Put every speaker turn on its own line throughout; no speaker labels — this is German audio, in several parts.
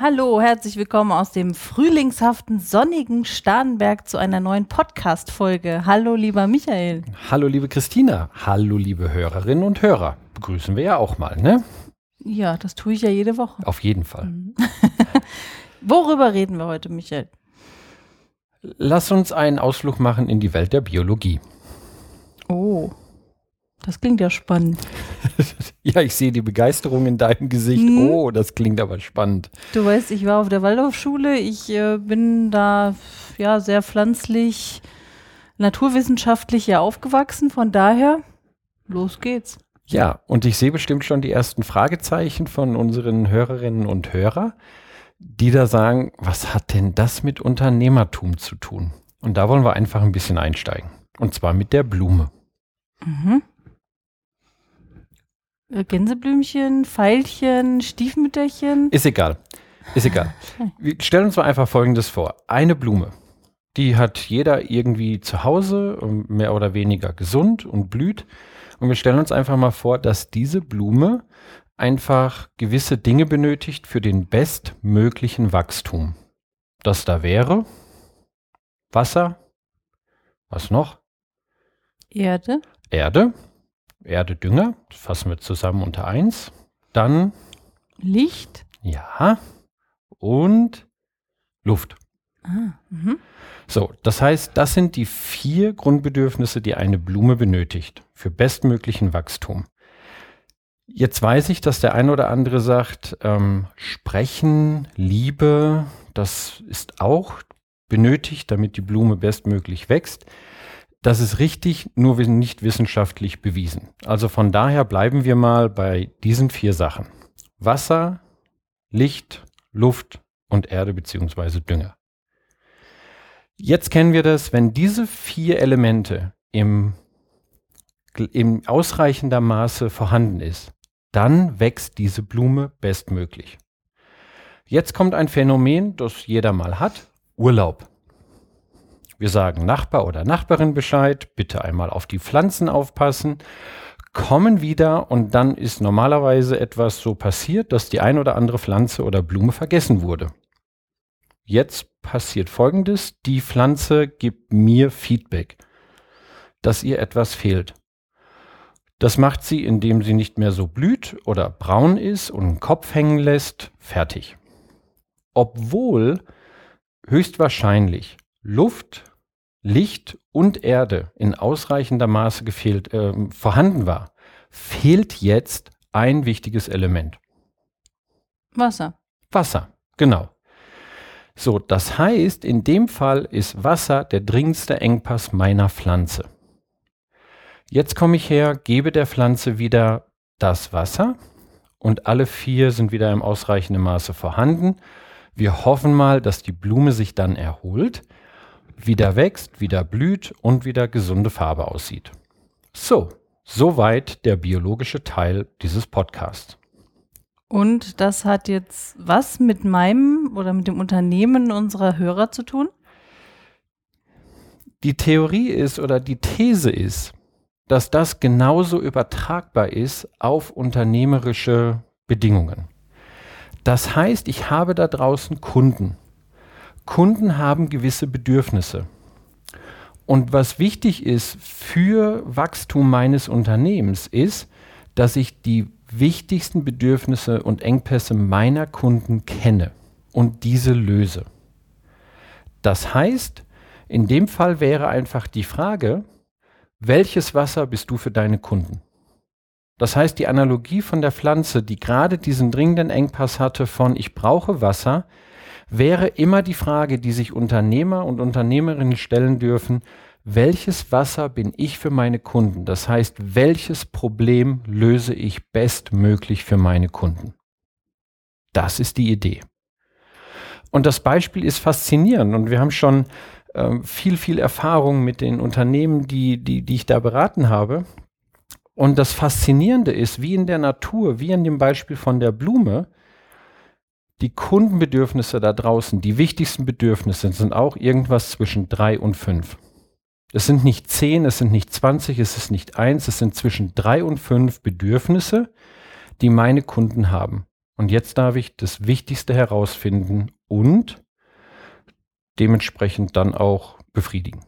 Hallo, herzlich willkommen aus dem frühlingshaften, sonnigen Starnberg zu einer neuen Podcast-Folge. Hallo, lieber Michael.
Hallo, liebe Christina. Hallo, liebe Hörerinnen und Hörer. Begrüßen wir ja auch mal, ne?
Ja, das tue ich ja jede Woche.
Auf jeden Fall.
Mhm. Worüber reden wir heute, Michael?
Lass uns einen Ausflug machen in die Welt der Biologie.
Oh, das klingt ja spannend.
ja, ich sehe die Begeisterung in deinem Gesicht. Mhm. Oh, das klingt aber spannend.
Du weißt, ich war auf der Waldorfschule. Ich äh, bin da ja sehr pflanzlich, naturwissenschaftlich ja aufgewachsen. Von daher, los geht's.
Ja, und ich sehe bestimmt schon die ersten Fragezeichen von unseren Hörerinnen und Hörern, die da sagen, was hat denn das mit Unternehmertum zu tun? Und da wollen wir einfach ein bisschen einsteigen. Und zwar mit der Blume. Mhm.
Äh, Gänseblümchen, Veilchen, Stiefmütterchen?
Ist egal. Ist egal. Wir stellen uns mal einfach Folgendes vor. Eine Blume. Die hat jeder irgendwie zu Hause, ähm, mehr oder weniger gesund und blüht. Und wir stellen uns einfach mal vor, dass diese Blume einfach gewisse Dinge benötigt für den bestmöglichen Wachstum. Das da wäre Wasser. Was noch?
Erde.
Erde. Erde, Dünger, das fassen wir zusammen unter eins. Dann
Licht.
Ja. Und Luft.
Ah, mhm.
So, das heißt, das sind die vier Grundbedürfnisse, die eine Blume benötigt für bestmöglichen Wachstum. Jetzt weiß ich, dass der eine oder andere sagt, ähm, Sprechen, Liebe, das ist auch benötigt, damit die Blume bestmöglich wächst. Das ist richtig, nur nicht wissenschaftlich bewiesen. Also von daher bleiben wir mal bei diesen vier Sachen. Wasser, Licht, Luft und Erde bzw. Dünger. Jetzt kennen wir das, wenn diese vier Elemente im, im ausreichender Maße vorhanden ist, dann wächst diese Blume bestmöglich. Jetzt kommt ein Phänomen, das jeder mal hat, Urlaub. Wir sagen Nachbar oder Nachbarin Bescheid, bitte einmal auf die Pflanzen aufpassen, kommen wieder und dann ist normalerweise etwas so passiert, dass die ein oder andere Pflanze oder Blume vergessen wurde. Jetzt passiert Folgendes, die Pflanze gibt mir Feedback, dass ihr etwas fehlt. Das macht sie, indem sie nicht mehr so blüht oder braun ist und den Kopf hängen lässt, fertig. Obwohl höchstwahrscheinlich Luft, Licht und Erde in ausreichender Maße gefehlt, äh, vorhanden war, fehlt jetzt ein wichtiges Element.
Wasser.
Wasser, genau. So, das heißt, in dem Fall ist Wasser der dringendste Engpass meiner Pflanze. Jetzt komme ich her, gebe der Pflanze wieder das Wasser und alle vier sind wieder im ausreichenden Maße vorhanden. Wir hoffen mal, dass die Blume sich dann erholt wieder wächst, wieder blüht und wieder gesunde Farbe aussieht. So, soweit der biologische Teil dieses Podcasts.
Und das hat jetzt was mit meinem oder mit dem Unternehmen unserer Hörer zu tun?
Die Theorie ist oder die These ist, dass das genauso übertragbar ist auf unternehmerische Bedingungen. Das heißt, ich habe da draußen Kunden, Kunden haben gewisse Bedürfnisse. Und was wichtig ist für Wachstum meines Unternehmens ist, dass ich die wichtigsten Bedürfnisse und Engpässe meiner Kunden kenne und diese löse. Das heißt, in dem Fall wäre einfach die Frage, welches Wasser bist du für deine Kunden? Das heißt, die Analogie von der Pflanze, die gerade diesen dringenden Engpass hatte von ich brauche Wasser, wäre immer die Frage, die sich Unternehmer und Unternehmerinnen stellen dürfen, welches Wasser bin ich für meine Kunden? Das heißt, welches Problem löse ich bestmöglich für meine Kunden? Das ist die Idee. Und das Beispiel ist faszinierend und wir haben schon äh, viel, viel Erfahrung mit den Unternehmen, die, die, die ich da beraten habe. Und das Faszinierende ist, wie in der Natur, wie in dem Beispiel von der Blume, die Kundenbedürfnisse da draußen, die wichtigsten Bedürfnisse sind auch irgendwas zwischen drei und fünf. Es sind nicht zehn, es sind nicht zwanzig, es ist nicht eins, es sind zwischen drei und fünf Bedürfnisse, die meine Kunden haben. Und jetzt darf ich das Wichtigste herausfinden und dementsprechend dann auch befriedigen.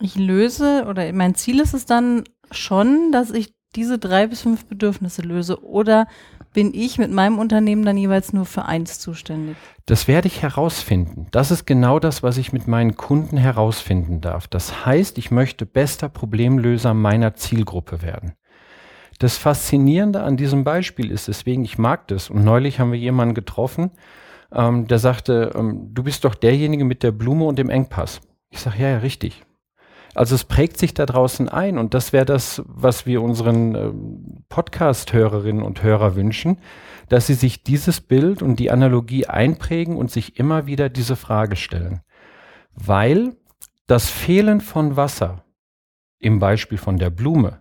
Ich löse oder mein Ziel ist es dann schon, dass ich diese drei bis fünf Bedürfnisse löse oder bin ich mit meinem Unternehmen dann jeweils nur für eins zuständig?
Das werde ich herausfinden. Das ist genau das, was ich mit meinen Kunden herausfinden darf. Das heißt, ich möchte bester Problemlöser meiner Zielgruppe werden. Das Faszinierende an diesem Beispiel ist, deswegen ich mag das. Und neulich haben wir jemanden getroffen, ähm, der sagte, ähm, du bist doch derjenige mit der Blume und dem Engpass. Ich sage, ja, ja, richtig. Also es prägt sich da draußen ein und das wäre das, was wir unseren äh, Podcast-Hörerinnen und Hörer wünschen, dass sie sich dieses Bild und die Analogie einprägen und sich immer wieder diese Frage stellen. Weil das Fehlen von Wasser im Beispiel von der Blume,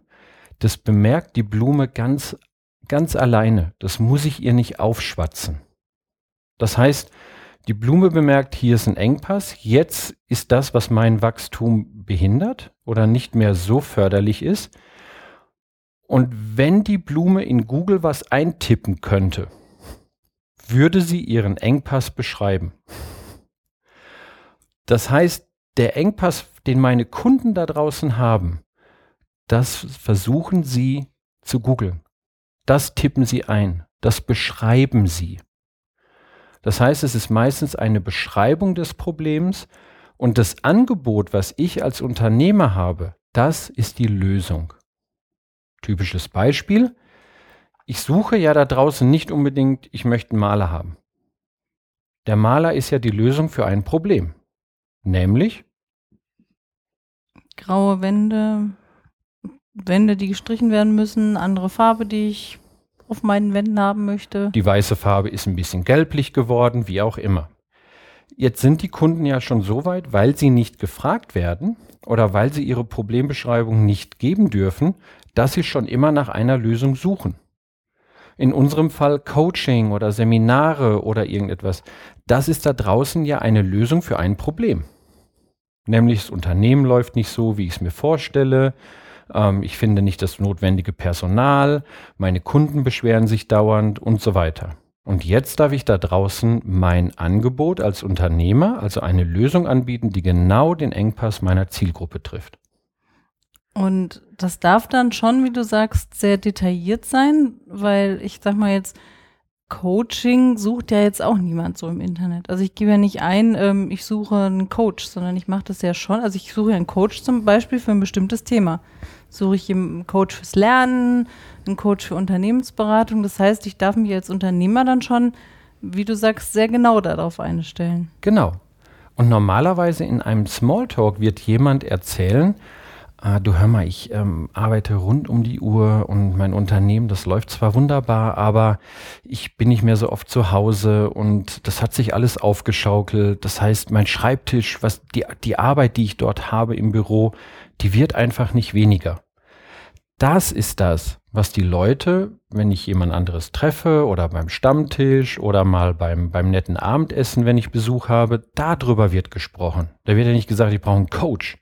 das bemerkt die Blume ganz, ganz alleine. Das muss ich ihr nicht aufschwatzen. Das heißt, die Blume bemerkt, hier ist ein Engpass. Jetzt ist das, was mein Wachstum behindert oder nicht mehr so förderlich ist. Und wenn die Blume in Google was eintippen könnte, würde sie ihren Engpass beschreiben. Das heißt, der Engpass, den meine Kunden da draußen haben, das versuchen sie zu googeln. Das tippen sie ein. Das beschreiben sie. Das heißt, es ist meistens eine Beschreibung des Problems und das Angebot, was ich als Unternehmer habe, das ist die Lösung. Typisches Beispiel. Ich suche ja da draußen nicht unbedingt, ich möchte einen Maler haben. Der Maler ist ja die Lösung für ein Problem. Nämlich
graue Wände, Wände, die gestrichen werden müssen, andere Farbe, die ich auf meinen Wänden haben möchte.
Die weiße Farbe ist ein bisschen gelblich geworden, wie auch immer. Jetzt sind die Kunden ja schon so weit, weil sie nicht gefragt werden oder weil sie ihre Problembeschreibung nicht geben dürfen, dass sie schon immer nach einer Lösung suchen. In unserem Fall Coaching oder Seminare oder irgendetwas. Das ist da draußen ja eine Lösung für ein Problem. Nämlich das Unternehmen läuft nicht so, wie ich es mir vorstelle ähm, ich finde nicht das notwendige Personal, meine Kunden beschweren sich dauernd und so weiter. Und jetzt darf ich da draußen mein Angebot als Unternehmer, also eine Lösung anbieten, die genau den Engpass meiner Zielgruppe trifft.
Und das darf dann schon, wie du sagst, sehr detailliert sein, weil ich sag mal jetzt, Coaching sucht ja jetzt auch niemand so im Internet. Also ich gebe ja nicht ein, ähm, ich suche einen Coach, sondern ich mache das ja schon. Also ich suche einen Coach zum Beispiel für ein bestimmtes Thema. Suche ich einen Coach fürs Lernen, einen Coach für Unternehmensberatung. Das heißt, ich darf mich als Unternehmer dann schon, wie du sagst, sehr genau darauf einstellen.
Genau. Und normalerweise in einem Smalltalk wird jemand erzählen, ah, du hör mal, ich ähm, arbeite rund um die Uhr und mein Unternehmen, das läuft zwar wunderbar, aber ich bin nicht mehr so oft zu Hause und das hat sich alles aufgeschaukelt. Das heißt, mein Schreibtisch, was die, die Arbeit, die ich dort habe im Büro, die wird einfach nicht weniger. Das ist das, was die Leute, wenn ich jemand anderes treffe oder beim Stammtisch oder mal beim, beim netten Abendessen, wenn ich Besuch habe, darüber wird gesprochen. Da wird ja nicht gesagt, ich brauche einen Coach.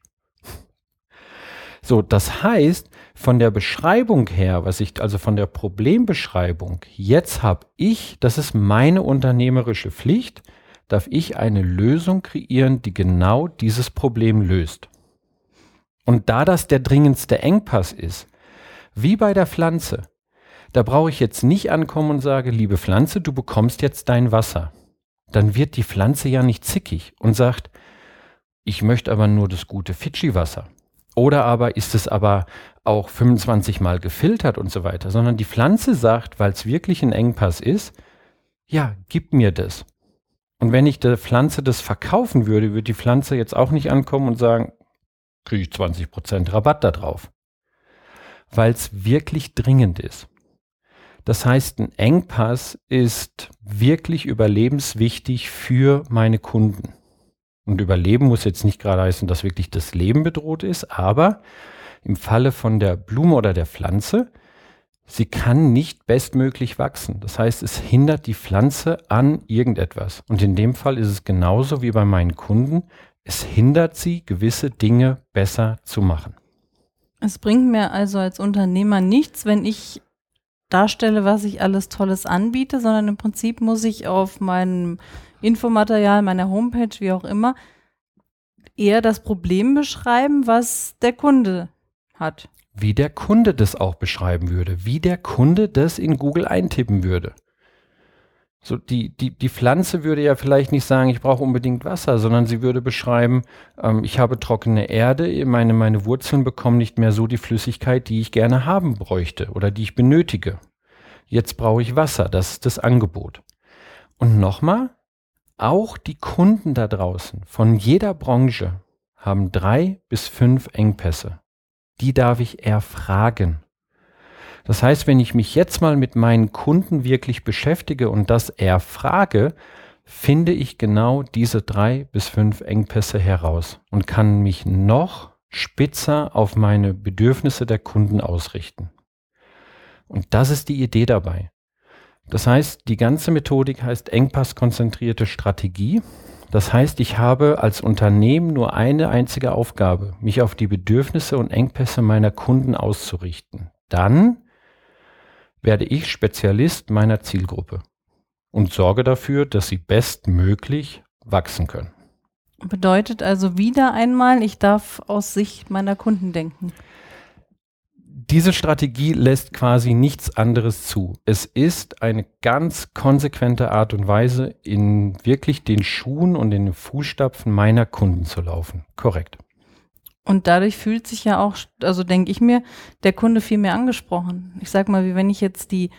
So, das heißt, von der Beschreibung her, was ich also von der Problembeschreibung jetzt habe ich, das ist meine unternehmerische Pflicht, darf ich eine Lösung kreieren, die genau dieses Problem löst. Und da das der dringendste Engpass ist, wie bei der Pflanze, da brauche ich jetzt nicht ankommen und sage, liebe Pflanze, du bekommst jetzt dein Wasser. Dann wird die Pflanze ja nicht zickig und sagt, ich möchte aber nur das gute Fidschi-Wasser. Oder aber ist es aber auch 25 Mal gefiltert und so weiter, sondern die Pflanze sagt, weil es wirklich ein Engpass ist, ja, gib mir das. Und wenn ich der Pflanze das verkaufen würde, würde die Pflanze jetzt auch nicht ankommen und sagen, kriege ich 20% Rabatt da drauf. Weil es wirklich dringend ist. Das heißt, ein Engpass ist wirklich überlebenswichtig für meine Kunden. Und Überleben muss jetzt nicht gerade heißen, dass wirklich das Leben bedroht ist, aber im Falle von der Blume oder der Pflanze, sie kann nicht bestmöglich wachsen. Das heißt, es hindert die Pflanze an irgendetwas. Und in dem Fall ist es genauso wie bei meinen Kunden. Es hindert sie, gewisse Dinge besser zu machen.
Es bringt mir also als Unternehmer nichts, wenn ich darstelle, was ich alles Tolles anbiete, sondern im Prinzip muss ich auf meinem Infomaterial, meiner Homepage, wie auch immer, eher das Problem beschreiben, was der Kunde hat.
Wie der Kunde das auch beschreiben würde, wie der Kunde das in Google eintippen würde. So die, die, die Pflanze würde ja vielleicht nicht sagen, ich brauche unbedingt Wasser, sondern sie würde beschreiben, ähm, ich habe trockene Erde, meine, meine Wurzeln bekommen nicht mehr so die Flüssigkeit, die ich gerne haben bräuchte oder die ich benötige. Jetzt brauche ich Wasser, das ist das Angebot. Und nochmal, auch die Kunden da draußen von jeder Branche haben drei bis fünf Engpässe. Die darf ich erfragen. Das heißt, wenn ich mich jetzt mal mit meinen Kunden wirklich beschäftige und das erfrage, finde ich genau diese drei bis fünf Engpässe heraus und kann mich noch spitzer auf meine Bedürfnisse der Kunden ausrichten. Und das ist die Idee dabei. Das heißt, die ganze Methodik heißt engpasskonzentrierte Strategie. Das heißt, ich habe als Unternehmen nur eine einzige Aufgabe, mich auf die Bedürfnisse und Engpässe meiner Kunden auszurichten. Dann werde ich Spezialist meiner Zielgruppe und sorge dafür, dass sie bestmöglich wachsen können.
Bedeutet also wieder einmal, ich darf aus Sicht meiner Kunden denken.
Diese Strategie lässt quasi nichts anderes zu. Es ist eine ganz konsequente Art und Weise, in wirklich den Schuhen und in den Fußstapfen meiner Kunden zu laufen. Korrekt.
Und dadurch fühlt sich ja auch, also denke ich mir, der Kunde viel mehr angesprochen. Ich sag mal, wie wenn ich jetzt die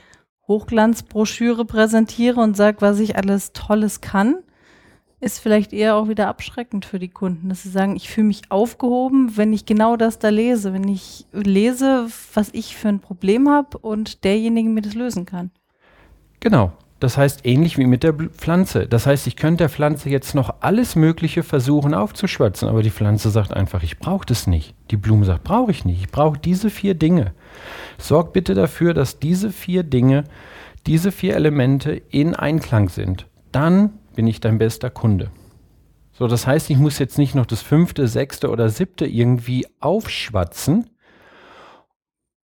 Hochglanzbroschüre präsentiere und sage, was ich alles Tolles kann, ist vielleicht eher auch wieder abschreckend für die Kunden, dass sie sagen, ich fühle mich aufgehoben, wenn ich genau das da lese, wenn ich lese, was ich für ein Problem habe und derjenige mir das lösen kann.
Genau. Das heißt, ähnlich wie mit der Pflanze. Das heißt, ich könnte der Pflanze jetzt noch alles Mögliche versuchen aufzuschwatzen, aber die Pflanze sagt einfach, ich brauche das nicht. Die Blume sagt, brauche ich nicht. Ich brauche diese vier Dinge. Sorg bitte dafür, dass diese vier Dinge, diese vier Elemente in Einklang sind. Dann bin ich dein bester Kunde. So, das heißt, ich muss jetzt nicht noch das fünfte, sechste oder siebte irgendwie aufschwatzen,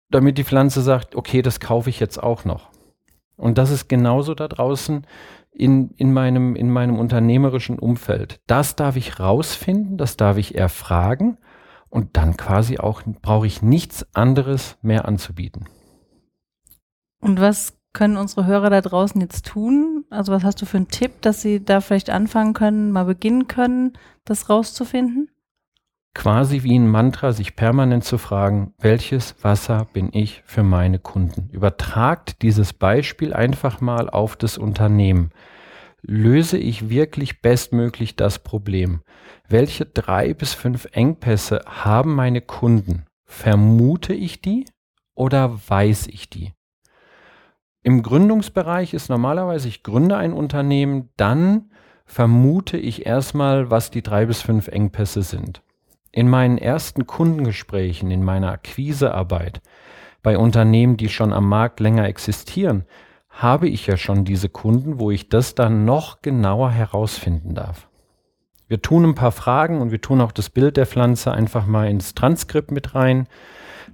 damit die Pflanze sagt, okay, das kaufe ich jetzt auch noch. Und das ist genauso da draußen in, in, meinem, in meinem unternehmerischen Umfeld. Das darf ich rausfinden, das darf ich erfragen und dann quasi auch brauche ich nichts anderes mehr anzubieten.
Und was können unsere Hörer da draußen jetzt tun? Also was hast du für einen Tipp, dass sie da vielleicht anfangen können, mal beginnen können, das rauszufinden?
quasi wie ein Mantra, sich permanent zu fragen, welches Wasser bin ich für meine Kunden? Übertragt dieses Beispiel einfach mal auf das Unternehmen. Löse ich wirklich bestmöglich das Problem? Welche drei bis fünf Engpässe haben meine Kunden? Vermute ich die oder weiß ich die? Im Gründungsbereich ist normalerweise, ich gründe ein Unternehmen, dann vermute ich erstmal, was die drei bis fünf Engpässe sind. In meinen ersten Kundengesprächen, in meiner Akquisearbeit bei Unternehmen, die schon am Markt länger existieren, habe ich ja schon diese Kunden, wo ich das dann noch genauer herausfinden darf. Wir tun ein paar Fragen und wir tun auch das Bild der Pflanze einfach mal ins Transkript mit rein,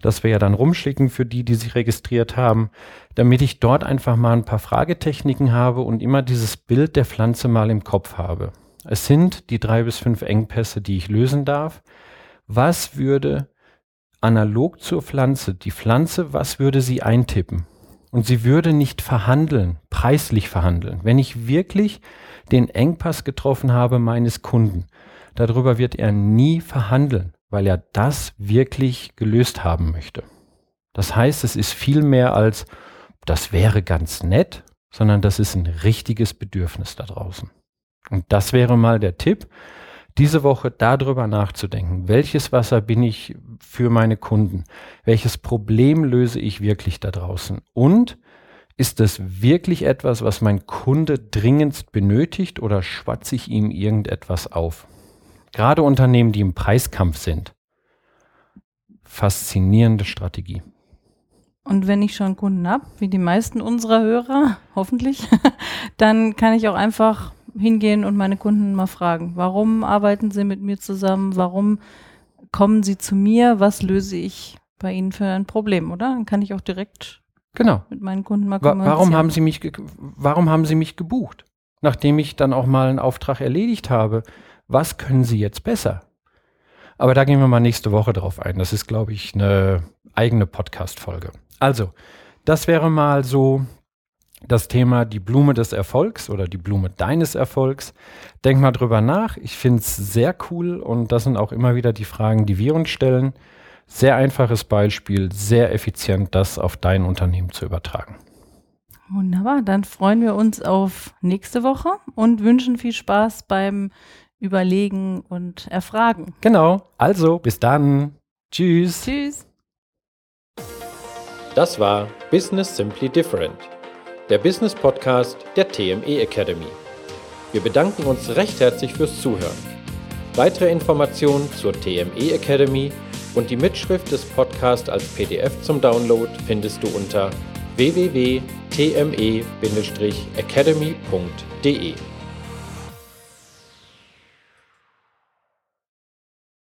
das wir ja dann rumschicken für die, die sich registriert haben, damit ich dort einfach mal ein paar Fragetechniken habe und immer dieses Bild der Pflanze mal im Kopf habe. Es sind die drei bis fünf Engpässe, die ich lösen darf was würde analog zur Pflanze, die Pflanze, was würde sie eintippen? Und sie würde nicht verhandeln, preislich verhandeln. Wenn ich wirklich den Engpass getroffen habe meines Kunden, darüber wird er nie verhandeln, weil er das wirklich gelöst haben möchte. Das heißt, es ist viel mehr als, das wäre ganz nett, sondern das ist ein richtiges Bedürfnis da draußen. Und das wäre mal der Tipp, diese Woche darüber nachzudenken, welches Wasser bin ich für meine Kunden, welches Problem löse ich wirklich da draußen und ist das wirklich etwas, was mein Kunde dringendst benötigt oder schwatze ich ihm irgendetwas auf? Gerade Unternehmen, die im Preiskampf sind. Faszinierende Strategie.
Und wenn ich schon Kunden habe, wie die meisten unserer Hörer, hoffentlich, dann kann ich auch einfach hingehen und meine Kunden mal fragen, warum arbeiten sie mit mir zusammen, warum kommen sie zu mir, was löse ich bei ihnen für ein Problem, oder? Dann kann ich auch direkt
genau.
mit meinen Kunden mal
Wa warum haben sie mich warum haben sie mich gebucht? Nachdem ich dann auch mal einen Auftrag erledigt habe, was können sie jetzt besser? Aber da gehen wir mal nächste Woche drauf ein. Das ist, glaube ich, eine eigene Podcast-Folge. Also, das wäre mal so das Thema die Blume des Erfolgs oder die Blume deines Erfolgs. Denk mal drüber nach. Ich finde es sehr cool und das sind auch immer wieder die Fragen, die wir uns stellen. Sehr einfaches Beispiel, sehr effizient, das auf dein Unternehmen zu übertragen.
Wunderbar, dann freuen wir uns auf nächste Woche und wünschen viel Spaß beim Überlegen und Erfragen.
Genau, also bis dann. Tschüss.
Tschüss.
Das war Business Simply Different, der Business Podcast der TME Academy. Wir bedanken uns recht herzlich fürs Zuhören. Weitere Informationen zur TME Academy und die Mitschrift des Podcasts als PDF zum Download findest du unter www.tme-academy.de.